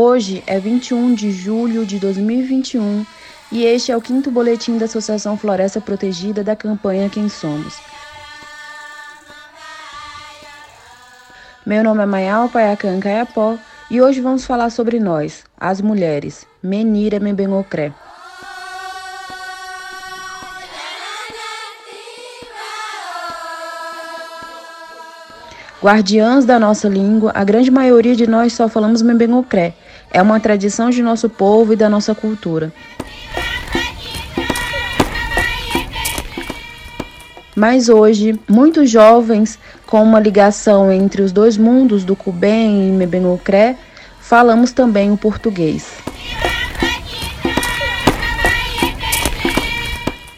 Hoje é 21 de julho de 2021 e este é o quinto boletim da Associação Floresta Protegida da campanha Quem Somos. Meu nome é Mayal Payacan Caiapó e hoje vamos falar sobre nós, as mulheres, Menira Membengocré. Guardiãs da nossa língua, a grande maioria de nós só falamos Membengocré. É uma tradição de nosso povo e da nossa cultura. Mas hoje, muitos jovens com uma ligação entre os dois mundos do Cubem e Membengocré, falamos também o português.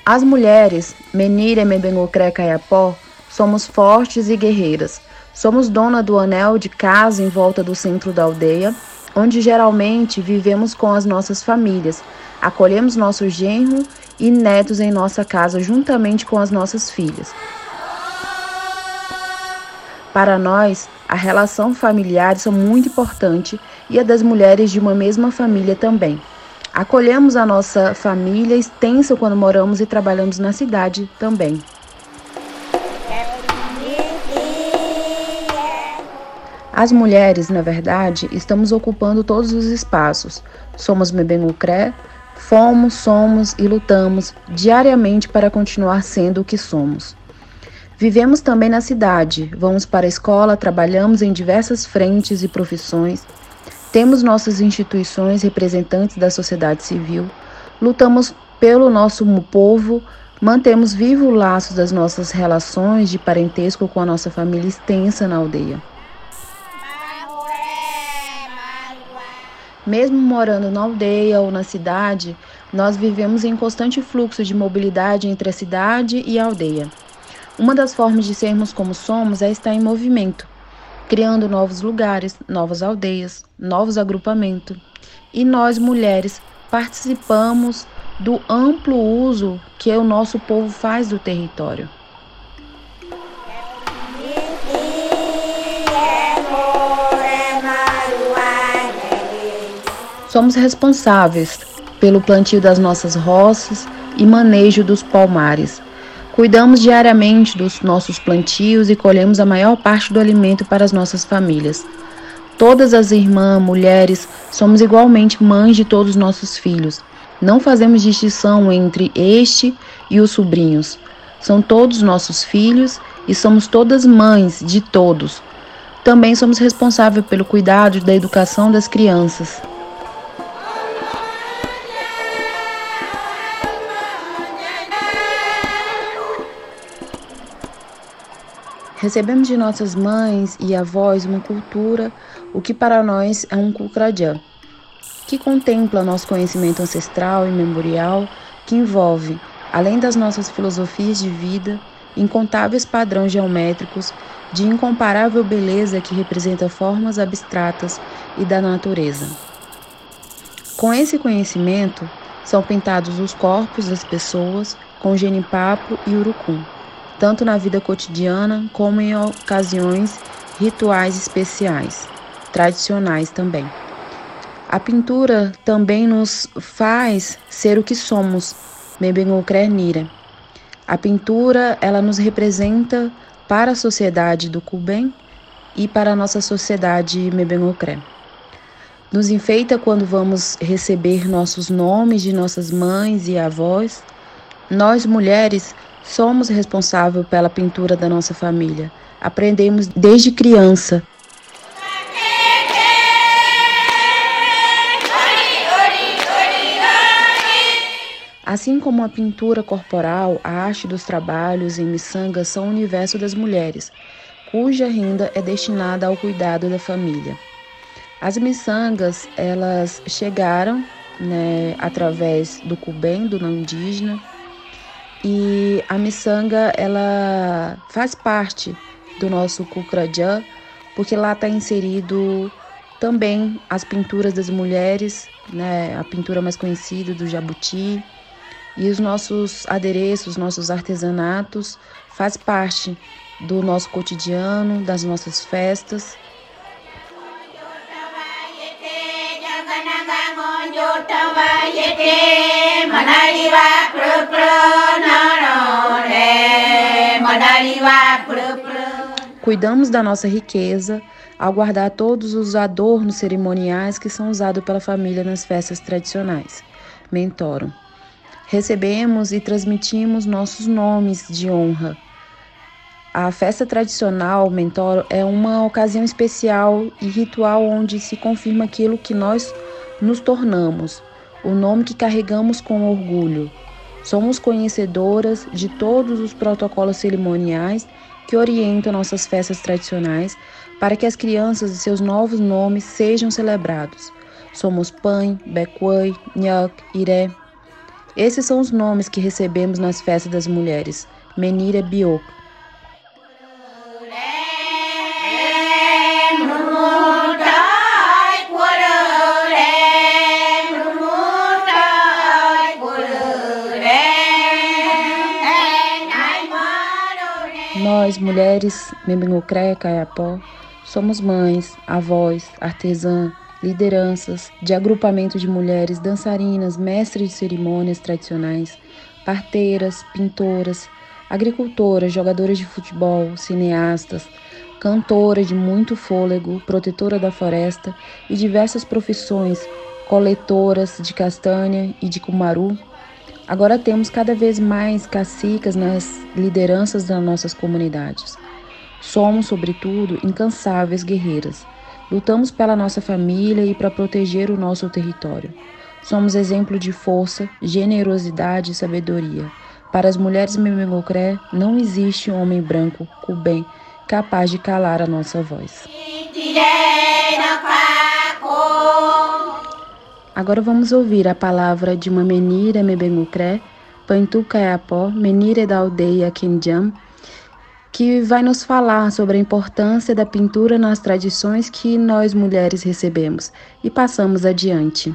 As mulheres, Menira e Membengocré Caiapó, somos fortes e guerreiras. Somos dona do anel de casa em volta do centro da aldeia, onde geralmente vivemos com as nossas famílias. Acolhemos nosso genro e netos em nossa casa juntamente com as nossas filhas. Para nós, a relação familiar é muito importante e a das mulheres de uma mesma família também. Acolhemos a nossa família extensa quando moramos e trabalhamos na cidade também. As mulheres, na verdade, estamos ocupando todos os espaços. Somos Mebenucré, fomos, somos e lutamos diariamente para continuar sendo o que somos. Vivemos também na cidade, vamos para a escola, trabalhamos em diversas frentes e profissões, temos nossas instituições representantes da sociedade civil, lutamos pelo nosso povo, mantemos vivo o laço das nossas relações de parentesco com a nossa família extensa na aldeia. Mesmo morando na aldeia ou na cidade, nós vivemos em constante fluxo de mobilidade entre a cidade e a aldeia. Uma das formas de sermos como somos é estar em movimento, criando novos lugares, novas aldeias, novos agrupamentos. E nós, mulheres, participamos do amplo uso que o nosso povo faz do território. Somos responsáveis pelo plantio das nossas roças e manejo dos palmares. Cuidamos diariamente dos nossos plantios e colhemos a maior parte do alimento para as nossas famílias. Todas as irmãs, mulheres, somos igualmente mães de todos os nossos filhos. Não fazemos distinção entre este e os sobrinhos. São todos nossos filhos e somos todas mães de todos. Também somos responsáveis pelo cuidado da educação das crianças. Recebemos de nossas mães e avós uma cultura, o que para nós é um Kukradjan, que contempla nosso conhecimento ancestral e memorial, que envolve, além das nossas filosofias de vida, incontáveis padrões geométricos de incomparável beleza que representa formas abstratas e da natureza. Com esse conhecimento, são pintados os corpos das pessoas com genipapo e urucum tanto na vida cotidiana como em ocasiões rituais especiais, tradicionais também. A pintura também nos faz ser o que somos, Mebenocrenira. A pintura, ela nos representa para a sociedade do Cuben e para a nossa sociedade Mebenocré. Nos enfeita quando vamos receber nossos nomes de nossas mães e avós. Nós, mulheres, Somos responsáveis pela pintura da nossa família. Aprendemos desde criança. Assim como a pintura corporal, a arte dos trabalhos em miçanga são o universo das mulheres, cuja renda é destinada ao cuidado da família. As miçangas, elas chegaram né, através do Cubem, do não indígena, e a miçanga, ela faz parte do nosso Kukradjan, porque lá está inserido também as pinturas das mulheres, né, a pintura mais conhecida do jabuti, e os nossos adereços, nossos artesanatos faz parte do nosso cotidiano, das nossas festas. Cuidamos da nossa riqueza ao guardar todos os adornos cerimoniais que são usados pela família nas festas tradicionais. Mentoram. Recebemos e transmitimos nossos nomes de honra. A festa tradicional Mentoro é uma ocasião especial e ritual onde se confirma aquilo que nós nos tornamos, o nome que carregamos com orgulho. Somos conhecedoras de todos os protocolos cerimoniais que orientam nossas festas tradicionais para que as crianças e seus novos nomes sejam celebrados. Somos Pai, Bequai, Nyak, Iré. Esses são os nomes que recebemos nas festas das mulheres. Menira Biok. Nós, mulheres, Membengocré, Caiapó, somos mães, avós, artesã, lideranças de agrupamento de mulheres dançarinas, mestres de cerimônias tradicionais, parteiras, pintoras, agricultoras, jogadoras de futebol, cineastas, cantora de muito fôlego, protetora da floresta e diversas profissões, coletoras de castanha e de cumaru, Agora temos cada vez mais cacicas nas lideranças das nossas comunidades. Somos, sobretudo, incansáveis guerreiras. Lutamos pela nossa família e para proteger o nosso território. Somos exemplo de força, generosidade e sabedoria. Para as mulheres Memengocré, não existe um homem branco, cubem, capaz de calar a nossa voz. Agora vamos ouvir a palavra de uma menina Mebemucré, Pantu Caiapó, menina da aldeia Kenjam, que vai nos falar sobre a importância da pintura nas tradições que nós mulheres recebemos e passamos adiante.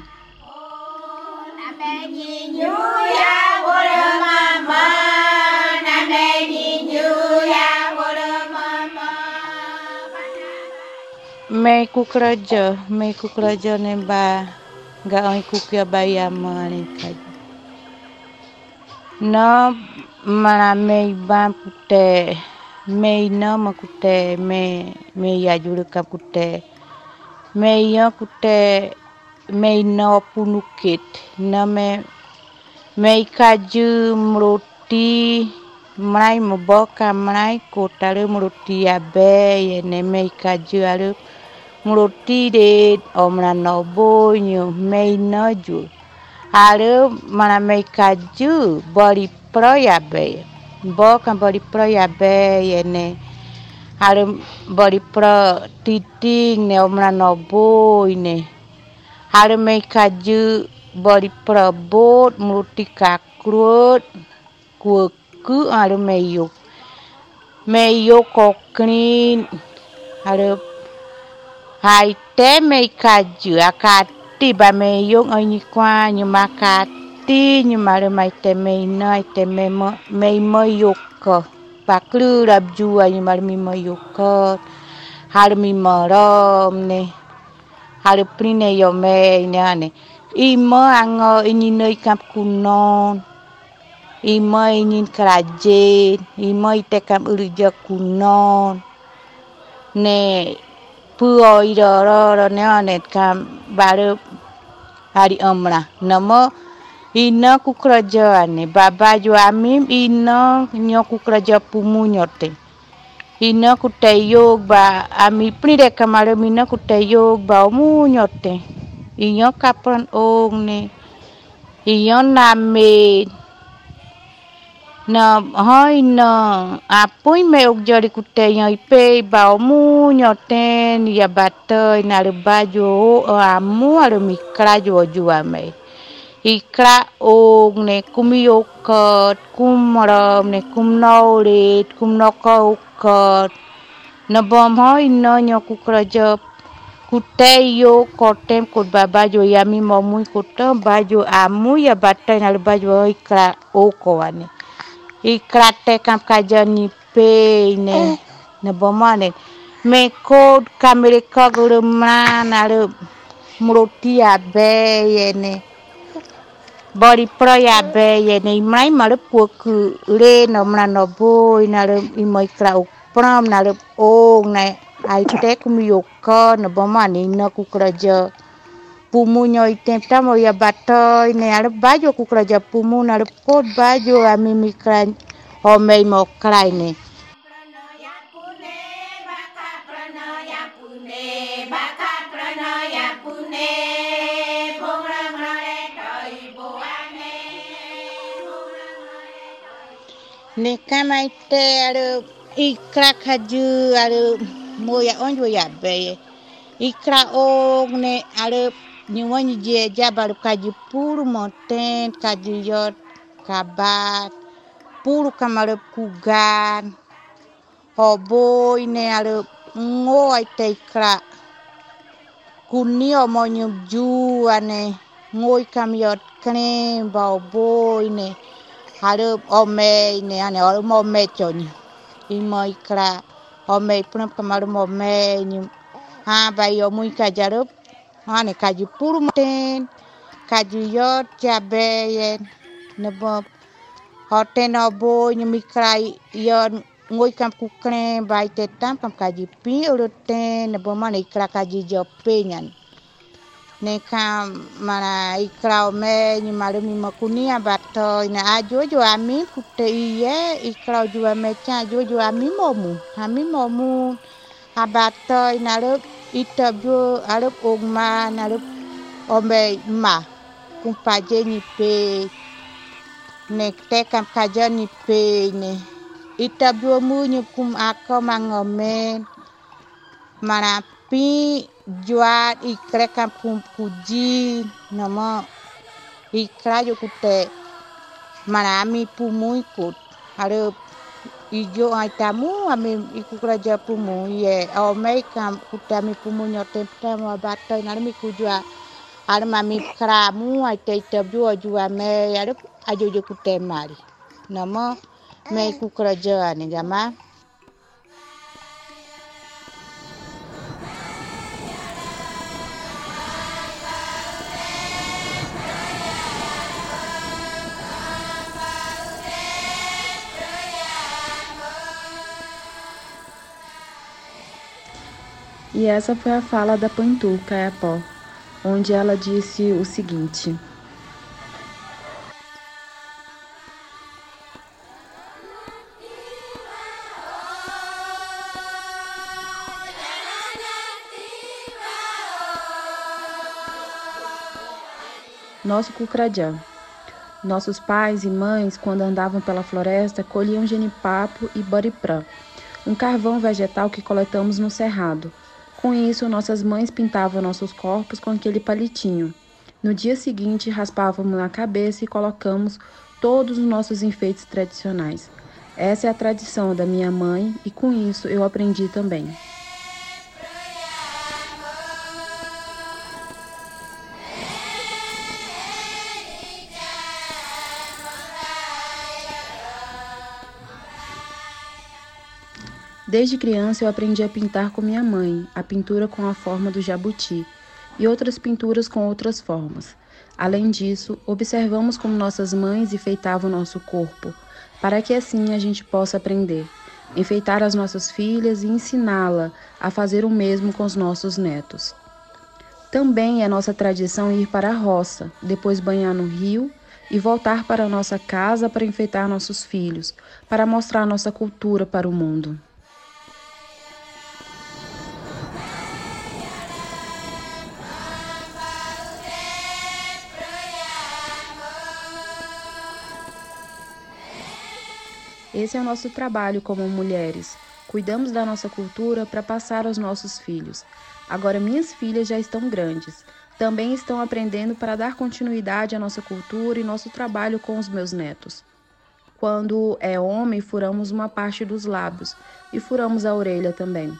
Meku kerja, meku kerja nembah nga ikuku ya bai ya manika no mana mei ban kute mei no ma kute me me ya juluka kute. Mei yo kute mei no punukit na me mei kaju mruti mrai mboka mrai kota le mruti ya be ye ne mei kaju alu mulotire omulana obonyo meinoju aru mana meikaju bori proyabe. Boka bori proyabe yene. Harum bori pro titing ne omulana oboine aru meikaju bori probot mulutika krut kueku aru meyuk meyuk kokrin harum haite mei kaju akati ba me yung oni kwa nyumakati nyumare mai te mei nai te mei mo mei mo yuko paklu rab jua nyumare mi mo yuko har mi morom ne har prine yo ne ane imo ango ini noi kap kunon imo ingin kerajin imo ite kam urja kunon ne puo iro ro ro ne anet kam baru hari omra. Namo ina ku kerajaan baba ju amim ina nyo ku pumu nyote. Ina ku tayog ba ami pride kamare mina ku tayog ba mu nyote. Inyo kapran ong ne inyo name na hoi na apoi me ok jari kute yang ipe ba mu nyoten ya bate na le baju amu ale mikra jo jua me ikra ok ne kumiyokot kumram ne kumnaulit kumnokokot na bom hoi na nyoku kraja kute yo kotem kut baba jo yami momui kutem baju amu ya bate na le baju ikra i krate kam kajoni pei ne ne bomone me kod kamere koguru mana ru murutia beye ne bori proya beye ne imai maru puku le no mna no boy na ru imoi kra u prom na ru ong na ai tek mi yoko no bomane no ku kraja pumu nyoi tempta mo ya batoi ne ar bajo kukra ja pumu nar ko bajo ami mikran homei mo kraine. Ne kamaite ar ikra khaju ar moya onjo ya be ikra og ne ar ñiwonyi je jabal kaji puru moten kaji yot kabat puru kamalep kugan hobo ine ale ngoi teikra. Kunio omonyu juane ngoi kam yot kren ba hobo ine ale ome ine ane ole mo chonyo. Imoi kra ome punap kamalep mome nyum ha ba yo muy jarup ane kaji puru ten kaji yot jabe yen ne bo hoten obo ni mikra yon ngoi kam kukre bai te tam kam kaji pi uruten ne bo mana ikra kaji jopenyan ne kam mana ikra me ni mi makunia bato ina ajo jo ami kute iye ikra jo me cha jo jo ami momu ami momu abato ina itabjo alup ogma nalup ombe ma kumpaje ni pe ne te kam kaja ni pe ne itabjo mu ni kum ako mangomen mana pi juat ikre kum kuji nama ikra jo kute. Mana ami pumu ikut. Alup ijo ai tamu ami iku kerja pumu. Ye o mei kam kutami pumu nyotem tamu abatai nari mi kujua. Ar mami kramu ai tei tabu ajua mei ar ajo jo kutemari namo mei ku kerja ane jama. E essa foi a fala da Pantu Caiapó, onde ela disse o seguinte: Nosso Cucradiã. Nossos pais e mães, quando andavam pela floresta, colhiam genipapo e boriprã, um carvão vegetal que coletamos no cerrado. Com isso, nossas mães pintavam nossos corpos com aquele palitinho. No dia seguinte, raspávamos na cabeça e colocamos todos os nossos enfeites tradicionais. Essa é a tradição da minha mãe e com isso eu aprendi também. Desde criança eu aprendi a pintar com minha mãe, a pintura com a forma do jabuti e outras pinturas com outras formas. Além disso, observamos como nossas mães enfeitavam nosso corpo, para que assim a gente possa aprender, enfeitar as nossas filhas e ensiná-la a fazer o mesmo com os nossos netos. Também é nossa tradição ir para a roça, depois banhar no rio e voltar para nossa casa para enfeitar nossos filhos, para mostrar nossa cultura para o mundo. Esse é o nosso trabalho como mulheres. Cuidamos da nossa cultura para passar aos nossos filhos. Agora, minhas filhas já estão grandes. Também estão aprendendo para dar continuidade à nossa cultura e nosso trabalho com os meus netos. Quando é homem, furamos uma parte dos lábios e furamos a orelha também.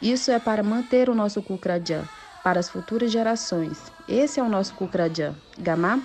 Isso é para manter o nosso Kukradjan para as futuras gerações. Esse é o nosso Kukradjan. Gamá?